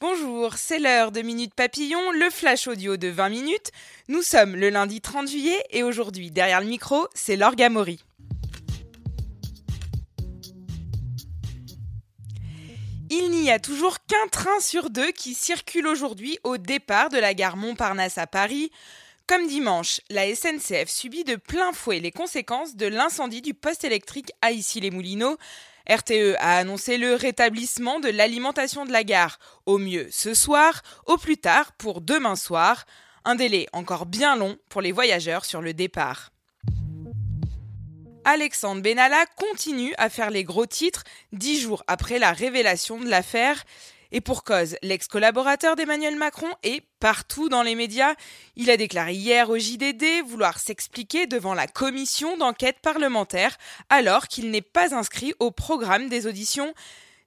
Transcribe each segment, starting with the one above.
Bonjour, c'est l'heure de Minute Papillon, le flash audio de 20 minutes. Nous sommes le lundi 30 juillet et aujourd'hui, derrière le micro, c'est l'orgamori. Il n'y a toujours qu'un train sur deux qui circule aujourd'hui au départ de la gare Montparnasse à Paris. Comme dimanche, la SNCF subit de plein fouet les conséquences de l'incendie du poste électrique à Issy-les-Moulineaux. RTE a annoncé le rétablissement de l'alimentation de la gare, au mieux ce soir, au plus tard pour demain soir, un délai encore bien long pour les voyageurs sur le départ. Alexandre Benalla continue à faire les gros titres dix jours après la révélation de l'affaire. Et pour cause, l'ex-collaborateur d'Emmanuel Macron est partout dans les médias. Il a déclaré hier au JDD vouloir s'expliquer devant la commission d'enquête parlementaire alors qu'il n'est pas inscrit au programme des auditions.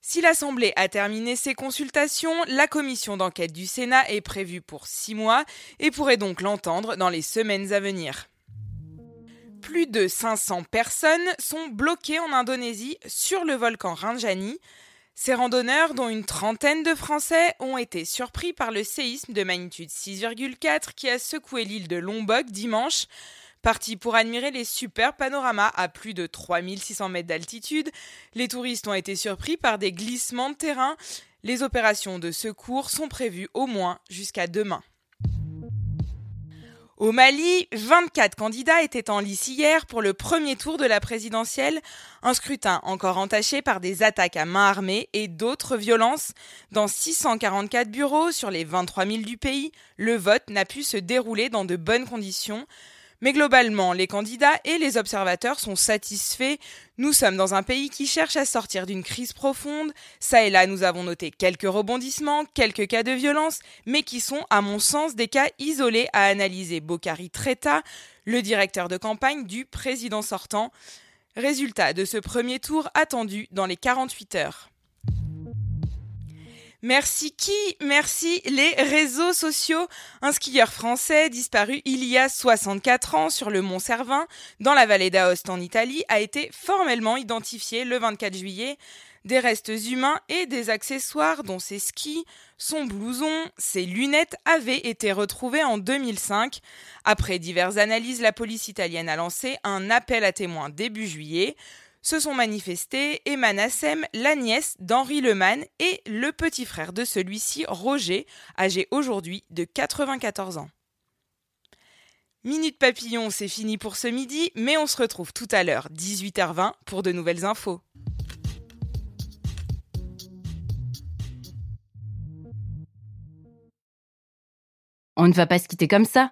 Si l'Assemblée a terminé ses consultations, la commission d'enquête du Sénat est prévue pour six mois et pourrait donc l'entendre dans les semaines à venir. Plus de 500 personnes sont bloquées en Indonésie sur le volcan Rinjani. Ces randonneurs, dont une trentaine de Français, ont été surpris par le séisme de magnitude 6,4 qui a secoué l'île de Lombok dimanche. Partis pour admirer les super panoramas à plus de 3600 mètres d'altitude, les touristes ont été surpris par des glissements de terrain. Les opérations de secours sont prévues au moins jusqu'à demain. Au Mali, 24 candidats étaient en lice hier pour le premier tour de la présidentielle, un scrutin encore entaché par des attaques à main armée et d'autres violences. Dans 644 bureaux sur les 23 000 du pays, le vote n'a pu se dérouler dans de bonnes conditions. Mais globalement, les candidats et les observateurs sont satisfaits. Nous sommes dans un pays qui cherche à sortir d'une crise profonde. Ça et là, nous avons noté quelques rebondissements, quelques cas de violence, mais qui sont, à mon sens, des cas isolés à analyser. Bokari Treta, le directeur de campagne du président sortant. Résultat de ce premier tour attendu dans les 48 heures. Merci qui? Merci les réseaux sociaux. Un skieur français disparu il y a 64 ans sur le mont Cervin, dans la vallée d'Aoste en Italie, a été formellement identifié le 24 juillet. Des restes humains et des accessoires dont ses skis, son blouson, ses lunettes avaient été retrouvés en 2005. Après diverses analyses, la police italienne a lancé un appel à témoins début juillet se sont manifestés Emma Nassem, la nièce d'Henri Leman et le petit frère de celui-ci, Roger, âgé aujourd'hui de 94 ans. Minute Papillon, c'est fini pour ce midi, mais on se retrouve tout à l'heure, 18h20, pour de nouvelles infos. On ne va pas se quitter comme ça.